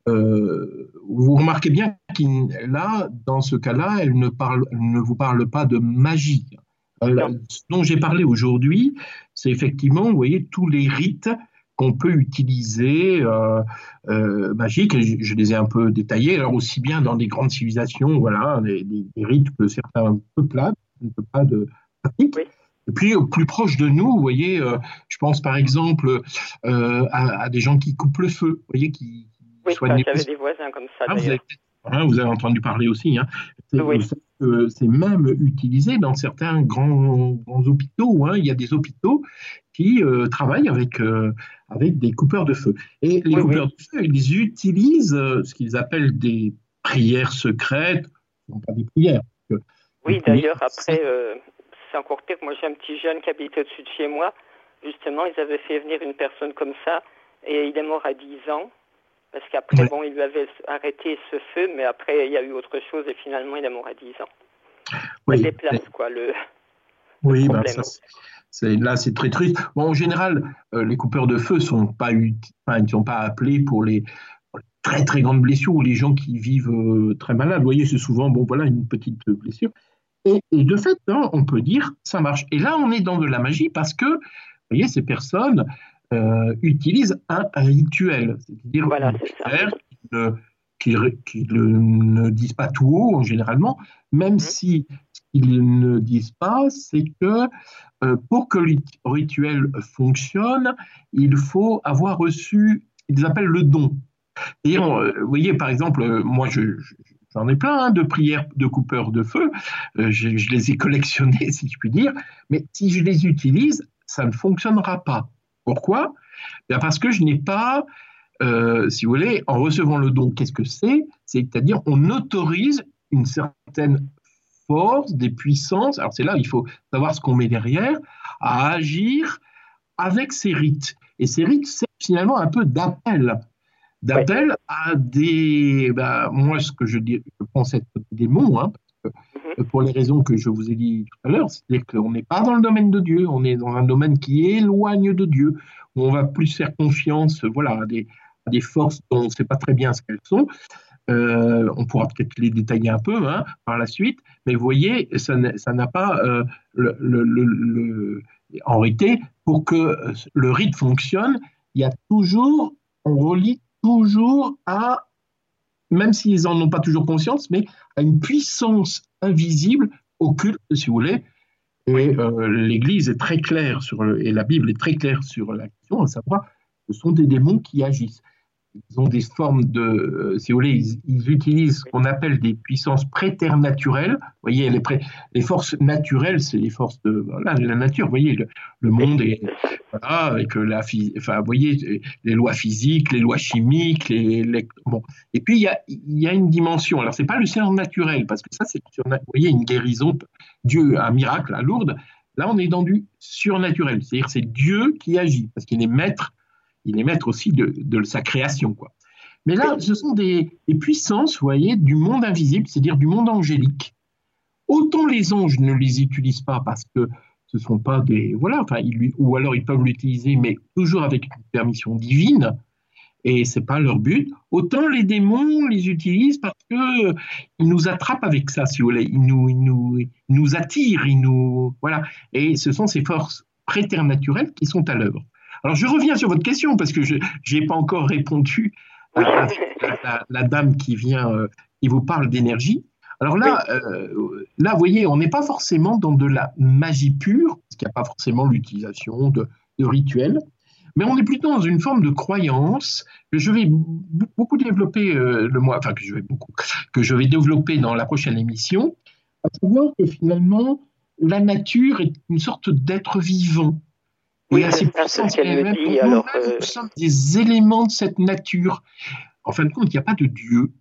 Euh, vous remarquez bien que là, dans ce cas-là, elle ne, parle, ne vous parle pas de magie. Euh, ce dont j'ai parlé aujourd'hui, c'est effectivement, vous voyez, tous les rites qu'on peut utiliser euh, euh, magiques. Je, les ai un peu détaillés. Alors aussi bien dans des grandes civilisations, voilà, des, rites que certains peuplades, pas de pratique. Et puis au plus proche de nous, vous voyez, euh, je pense par exemple à, des gens qui coupent le feu, vous voyez, qui, oui, j'avais des voisins comme ça. Ah, vous, avez, hein, vous, avez, entendu parler aussi. Hein. C'est même utilisé dans certains grands, grands hôpitaux. Hein. Il y a des hôpitaux qui travaillent avec avec des coupeurs de feu. Et les coupeurs de feu, ils utilisent euh, ce qu'ils appellent des prières secrètes, non pas des prières. Oui, d'ailleurs, après, euh, c'est encore pire. Moi, j'ai un petit jeune qui habite au-dessus de chez moi. Justement, ils avaient fait venir une personne comme ça, et il est mort à 10 ans. Parce qu'après, bon, il lui avait arrêté ce feu, mais après, il y a eu autre chose, et finalement, il est mort à 10 ans. Oui. Ça déplace, quoi, le, oui, ben, problème. ça, là, c'est très triste. en général, euh, les coupeurs de feu sont pas ne sont pas appelés pour les, très très grandes blessures ou les gens qui vivent euh, très malades. Vous voyez, c'est souvent bon, voilà, une petite blessure. Et, de fait, hein, on peut dire ça marche. Et là, on est dans de la magie parce que, vous voyez, ces personnes euh, utilisent un rituel, c'est-à-dire voilà, qu'ils ne disent pas tout haut, généralement, même mmh. si ils ne disent pas, c'est que euh, pour que le rituel fonctionne, il faut avoir reçu ce qu'ils appellent le don. Et euh, vous voyez, par exemple, euh, moi, j'en ai plein hein, de prières de coupeurs de feu. je, les ai collectionnées, si je puis dire. Mais si je les utilise, ça ne fonctionnera pas. Pourquoi? Bien Parce que je n'ai pas, si vous voulez, en recevant le don, qu'est-ce que c'est? C'est-à-dire, on autorise une certaine forces, des puissances, alors c'est là, il faut savoir ce qu'on met derrière, à agir avec ces rites. Et ces rites servent finalement un peu d'appel. D'appel à des. Bah, moi, ce que je, dis, je pense être des démons, hein. Pour les raisons que je vous ai dit tout à l'heure, c'est-à-dire qu'on n'est pas dans le domaine de Dieu, on est dans un domaine qui éloigne de Dieu, où on va plus faire confiance voilà, à, des, forces dont on ne sait pas très bien ce qu'elles sont. Euh, on pourra peut-être les détailler un peu hein, par la suite, mais vous voyez, ça n'a pas euh, le, en réalité, pour que le rite fonctionne, il y a toujours, on relie toujours à, même s'ils n'en ont pas toujours conscience, mais à une puissance invisible, occulte, si vous voulez. Et euh, l'Église est très claire sur et la Bible est très claire sur la question, à savoir, ce sont des démons qui agissent ils ont des formes de, euh, si vous voulez, ils, utilisent ce qu'on appelle des puissances préternaturelles. Vous voyez, les, forces naturelles, c'est les forces de la nature. Vous voyez, le, monde est voilà, avec la, enfin, vous voyez, les lois physiques, les lois chimiques, les, bon. Et puis il y a, une dimension. Alors c'est pas le surnaturel parce que ça, c'est, vous voyez, une guérison, Dieu, un miracle à Lourdes. Là, on est dans du surnaturel, c'est-à-dire c'est Dieu qui agit parce qu'il est maître il est maître aussi de, sa création. Quoi. Mais là, ce sont des, puissances, vous voyez, du monde invisible, c'est-à-dire du monde angélique. Autant les anges ne les utilisent pas parce que ce ne sont pas des... Voilà, enfin, ou alors ils peuvent l'utiliser, mais toujours avec une permission divine, et ce n'est pas leur but. Autant les démons les utilisent parce qu'ils nous attrapent avec ça, si vous voulez. Ils nous, ils nous, ils nous attirent, ils nous... Voilà. Et ce sont ces forces préternaturelles qui sont à l'œuvre. Alors je reviens sur votre question parce que je n'ai pas encore répondu à, la, dame qui vient, euh, qui vous parle d'énergie. Alors là, euh, là, vous voyez, on n'est pas forcément dans de la magie pure, parce qu'il n'y a pas forcément l'utilisation de, rituels, mais on est plutôt dans une forme de croyance que je vais beaucoup développer euh, le mois, enfin que je vais beaucoup, que je vais développer dans la prochaine émission, à savoir que finalement la nature est une sorte d'être vivant oui, puissant. Dit, alors, euh, Nous sommes des éléments de cette nature. En fin de compte, il n'y a pas de Dieu.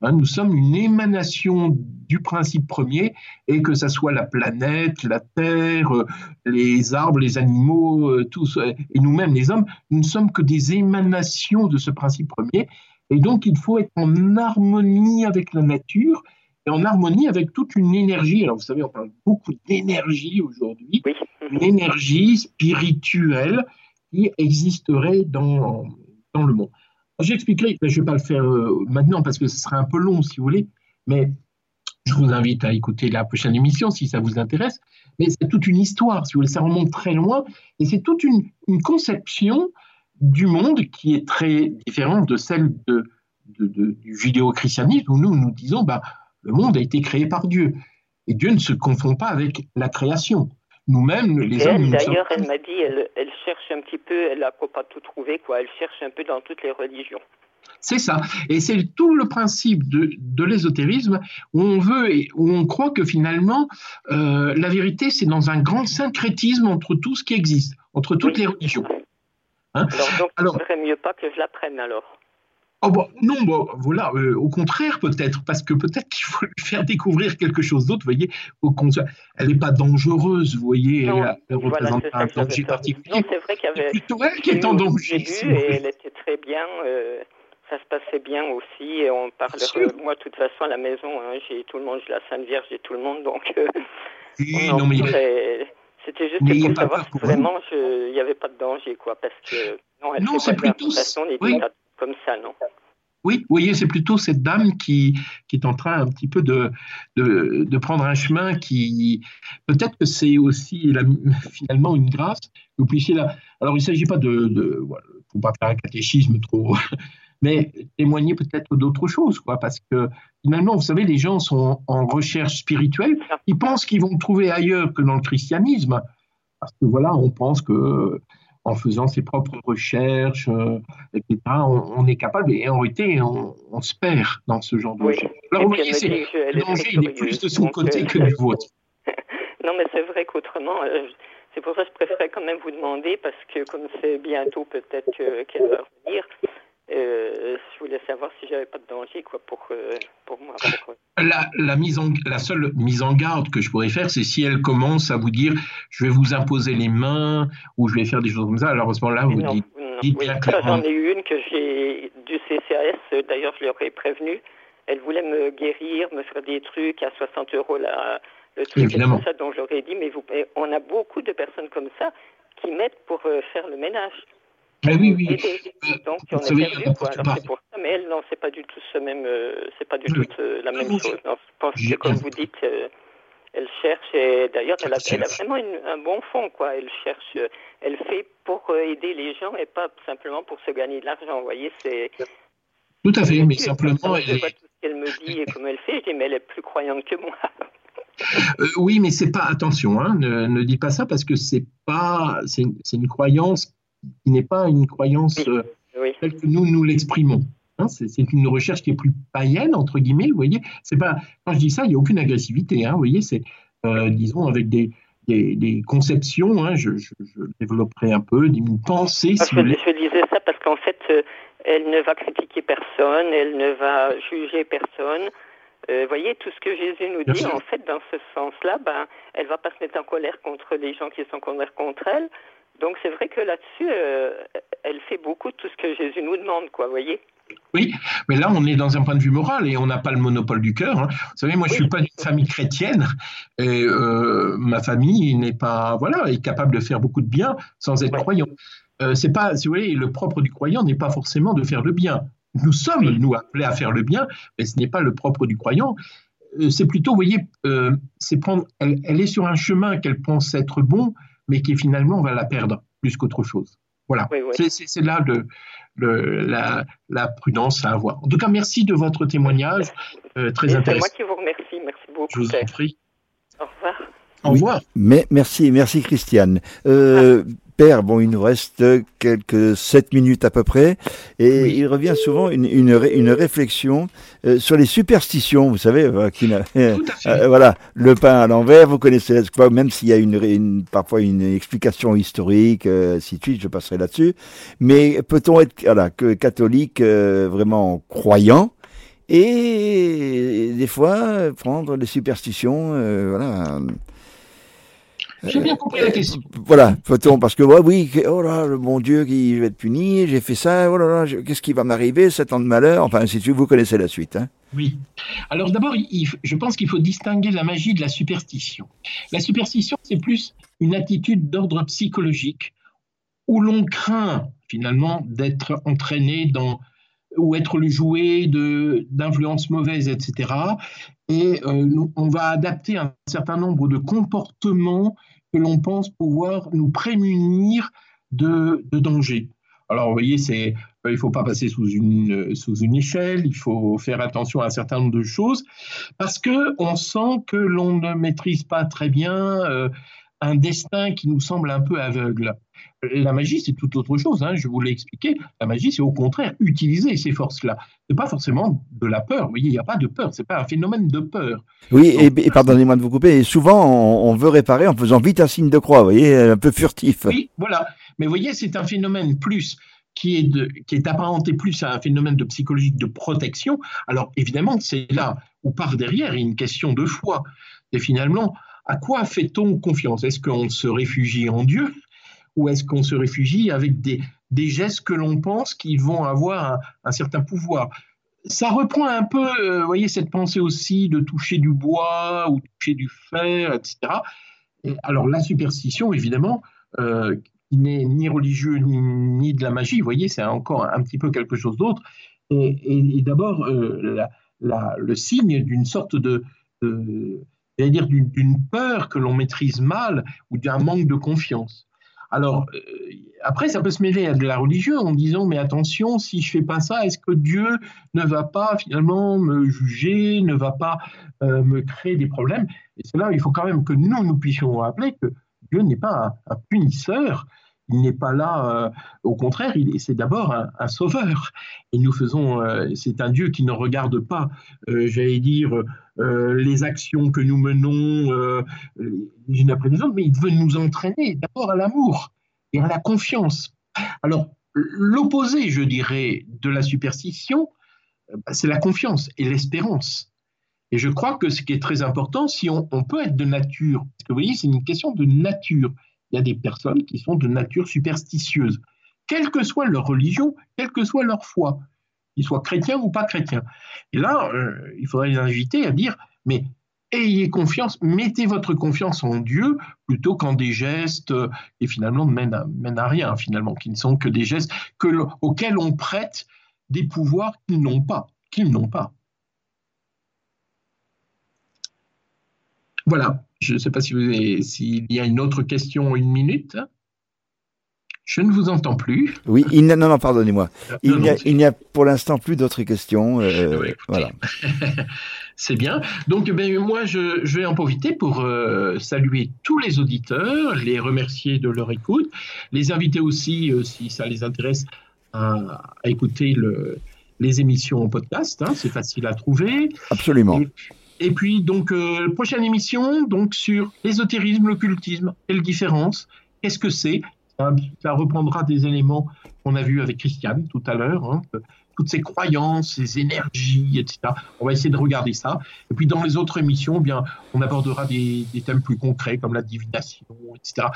Hein. nous sommes une émanation du principe premier, et que ce soit la planète, la Terre, euh, les arbres, les animaux, euh, tous, et nous-mêmes, les hommes, nous ne sommes que des émanations de ce principe premier. Et donc, il faut être en harmonie avec la nature et en harmonie avec toute une énergie. Alors, vous savez, on parle beaucoup d'énergie aujourd'hui. Oui une énergie spirituelle qui existerait dans, dans le monde. J'expliquerai, je ne vais pas le faire euh, maintenant parce que ce serait un peu long si vous voulez, mais je vous invite à écouter la prochaine émission si ça vous intéresse. Mais c'est toute une histoire, si vous voulez, ça remonte très loin et c'est toute une, une, conception du monde qui est très différente de celle de, de, du judéo-christianisme où nous nous disons bah, le monde a été créé par Dieu et Dieu ne se confond pas avec la création nous-mêmes, les hommes. D'ailleurs, elle m'a dit, elle, elle, cherche un petit peu, elle n'a pas tout trouvé, quoi. Elle cherche un peu dans toutes les religions. C'est ça. Et c'est tout le principe de, de l'ésotérisme où on veut et où on croit que finalement, euh, la vérité, c'est dans un grand syncrétisme entre tout ce qui existe, entre toutes les religions. Hein? Alors, donc, il ne faudrait mieux pas que je l'apprenne alors. Oh non, voilà, euh, au contraire peut-être, parce que peut-être qu'il faut lui faire découvrir quelque chose d'autre, vous voyez, elle n'est pas dangereuse, vous voyez, elle, représente un danger particulier. C'est vrai qu'il y avait... plutôt elle qui est en danger. et elle était très bien, euh, ça se passait bien aussi, et on parle, moi de toute façon à la maison, hein, j'ai tout le monde, j'ai la Sainte Vierge, j'ai tout le monde, donc... Euh, oui, non, mais... C'était juste pour savoir si vraiment il n'y avait pas de danger, quoi, parce que... Non, non c'est plutôt... Oui comme ça, non oui, vous voyez, c'est plutôt cette dame qui, est en train un petit peu de, de, de prendre un chemin qui. Peut-être que c'est aussi finalement une grâce vous puissiez là. Alors, il ne s'agit pas de. ne faut pas faire un catéchisme trop. Mais témoigner peut-être d'autres choses, quoi, parce que finalement, vous savez, les gens sont en recherche spirituelle, ils pensent qu'ils vont trouver ailleurs que dans le christianisme, parce que voilà, on pense que en faisant ses propres recherches, euh, etc., on, est capable, et en réalité, on, se perd dans ce genre de recherche. Alors, vous voyez, le danger, il est plus de son côté que du vôtre. non, mais c'est vrai qu'autrement, euh, c'est pour ça que je préférais quand même vous demander, parce que comme c'est bientôt peut-être qu'elle va revenir, euh, je voulais savoir si j'avais pas de danger quoi pour euh, pour moi. La, la, mise en, la seule mise en garde que je pourrais faire, c'est si elle commence à vous dire je vais vous imposer les mains ou je vais faire des choses comme ça. Alors à ce moment-là, vous dites j'en ai eu une que j'ai du CCAS, d'ailleurs je leur ai prévenu. Elle voulait me guérir, me faire des trucs à 60 euros la, le truc Évidemment. ça dont j'aurais dit, mais vous, on a beaucoup de personnes comme ça qui mettent pour euh, faire le ménage. Mais oui, oui. Euh, donc on est perdu, quoi. Alors c'est pour ça, mais elle, non, c'est pas du tout ce même, euh, c'est pas du tout la même chose. Non, je pense que comme vous dites, elle cherche, et d'ailleurs, elle, elle, a vraiment un bon fond, quoi. Elle cherche, elle fait pour aider les gens et pas simplement pour se gagner de l'argent. Vous voyez, c'est. Tout à fait, mais simplement. Elle, est... tout ce qu'elle me dit et comme elle fait, je dis, mais elle est plus croyante que moi. Euh, oui, mais c'est pas attention, hein, ne, ne dis pas ça parce que c'est pas c'est une, croyance qui n'est pas une croyance euh, telle que nous nous l'exprimons. Hein, c'est une recherche qui est plus païenne entre guillemets. Vous voyez, c'est pas quand je dis ça, il n'y a aucune agressivité. Hein, vous voyez, c'est euh, disons avec des des, des conceptions. Hein, je, je, je, développerai un peu une pensée. Si je, je, disais ça parce qu'en fait, elle ne va critiquer personne, elle ne va juger personne. Euh, voyez, tout ce que Jésus nous dit, en fait, dans ce sens-là, ben, elle va pas se mettre en colère contre les gens qui sont en colère contre elle. Donc c'est vrai que là-dessus, euh, elle fait beaucoup de tout ce que Jésus nous demande, quoi, voyez. Oui, mais là, on est dans un point de vue moral et on n'a pas le monopole du cœur. Hein. Vous savez, moi, je ne suis pas d'une famille chrétienne et euh, ma famille n'est pas, voilà, est capable de faire beaucoup de bien sans être croyant. Euh, c'est pas, si vous voyez, le propre du croyant n'est pas forcément de faire le bien. Nous sommes, nous, appelés à faire le bien, mais ce n'est pas le propre du croyant. Euh, c'est plutôt, vous voyez, c'est prendre, elle, elle, est sur un chemin qu'elle pense être bon, mais qui finalement va la perdre plus qu'autre chose. Voilà, oui, oui. c'est là le, le, la, la, prudence à avoir. En tout cas, merci de votre témoignage, euh, très intéressant. C'est moi qui vous remercie, merci beaucoup. Je vous en prie. Au revoir. Au revoir. Mais, merci, merci Christiane. Euh, ah. Père, bon, il nous reste quelques sept minutes à peu près, et oui. il revient souvent une, une, une réflexion euh, sur les superstitions, vous savez, euh, qui, euh, voilà, le pain à l'envers, vous connaissez, même s'il y a une, une, parfois une explication historique, si de suite, je passerai là-dessus, mais peut-on être, voilà, que catholique vraiment croyant? Et des fois, prendre les superstitions, voilà, j'ai bien compris la question. Voilà, peut-on, parce que ouais, oui, oh là, le bon Dieu qui je vais être puni, j'ai fait ça, oh là là, qu'est-ce qui va m'arriver, sept ans de malheur, enfin, si tu vous connaissez la suite. Hein. Oui. Alors d'abord, je pense qu'il faut distinguer la magie de la superstition. La superstition, c'est plus une attitude d'ordre psychologique où l'on craint finalement d'être entraîné dans ou être le jouet d'influences mauvaises, etc. Et euh, on va adapter un certain nombre de comportements que l'on pense pouvoir nous prémunir de, de dangers. Alors, vous voyez, c'est, il ne faut pas passer sous une, sous une échelle, il faut faire attention à un certain nombre de choses, parce qu'on sent que l'on ne maîtrise pas très bien euh, un destin qui nous semble un peu aveugle. La magie, c'est tout autre chose. Hein, je vous l'ai expliqué. La magie, c'est au contraire utiliser ces forces-là. Ce n'est pas forcément de la peur. Vous voyez, il n'y a pas de peur. Ce n'est pas un phénomène de peur. Oui, Donc, et, et pardonnez-moi de vous couper. Et souvent, on, on, veut réparer en faisant vite un signe de croix. Vous voyez, un peu furtif. Oui, voilà. Mais vous voyez, c'est un phénomène plus qui est, de, qui est apparenté plus à un phénomène de psychologique de protection. Alors, évidemment, c'est là où par derrière, il y a une question de foi. Et finalement, à quoi fait-on confiance? Est-ce qu'on se réfugie en Dieu? Ou est-ce qu'on se réfugie avec des, des gestes que l'on pense qui vont avoir un, un, certain pouvoir Ça reprend un peu, euh, voyez, cette pensée aussi de toucher du bois ou toucher du fer, etc. Et alors la superstition, évidemment, euh, qui n'est ni religieux ni, de la magie, vous voyez, c'est encore un, petit peu quelque chose d'autre. Et, d'abord, euh, le signe d'une sorte de, de c'est-à-dire d'une peur que l'on maîtrise mal ou d'un manque de confiance. Alors, euh, après, ça peut se mêler à de la religion en disant, mais attention, si je fais pas ça, est-ce que Dieu ne va pas finalement me juger, ne va pas euh, me créer des problèmes? Et c'est là, il faut quand même que nous, nous puissions rappeler que Dieu n'est pas un, un, punisseur, il n'est pas là, euh, au contraire, c'est d'abord un, sauveur. Et nous faisons, euh, c'est un Dieu qui ne regarde pas, euh, j'allais dire, les actions que nous menons les unes après les mais il veut nous entraîner d'abord à l'amour et à la confiance. Alors, l'opposé, je dirais, de la superstition, bah, c'est la confiance et l'espérance. Et je crois que ce qui est très important, si on peut être de nature, parce que vous voyez, c'est une question de nature. Il y a des personnes qui sont de nature superstitieuse, quelle que soit leur religion, quelle que soit leur foi, qu'ils soient chrétiens ou pas chrétiens. Et là, euh, il faudrait les inviter à dire, mais ayez confiance, mettez votre confiance en Dieu plutôt qu'en des gestes euh, qui finalement ne mènent à, rien, finalement, qui ne sont que des gestes auxquels on prête des pouvoirs qu'ils n'ont pas. Voilà, je ne sais pas s'il si y a une autre question, une minute. Je ne vous entends plus. Oui, il non, non, pardonnez-moi. Ah, il n'y a, pour l'instant plus d'autres questions. Euh, voilà. C'est bien. Donc, ben, moi, je, vais en profiter pour euh, saluer tous les auditeurs, les remercier de leur écoute, les inviter aussi, euh, si ça les intéresse, à, écouter le, les émissions en podcast. Hein, c'est facile à trouver. Absolument. Et, puis, donc, prochaine émission donc sur l'ésotérisme, l'occultisme. Quelle différence Qu'est-ce que c'est? Ça reprendra des éléments qu'on a vus avec Christiane tout à l'heure, hein, toutes ces croyances, ces énergies, etc. On va essayer de regarder ça. Et puis dans les autres émissions, eh bien, on abordera des, thèmes plus concrets comme la divination, etc.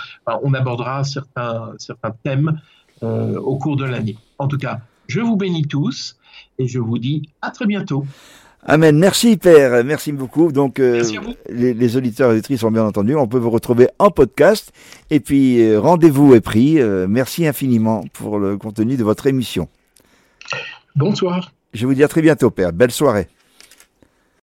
on abordera certains, certains thèmes euh, au cours de l'année. En tout cas, je vous bénis tous et je vous dis à très bientôt. Amen. Merci Père, merci beaucoup. Donc euh, Les, auditeurs et auditrices ont bien entendu. On peut vous retrouver en podcast. Et puis euh, rendez-vous est pris. Euh, merci infiniment pour le contenu de votre émission. Bonsoir. Je vous dis à très bientôt Père. Belle soirée.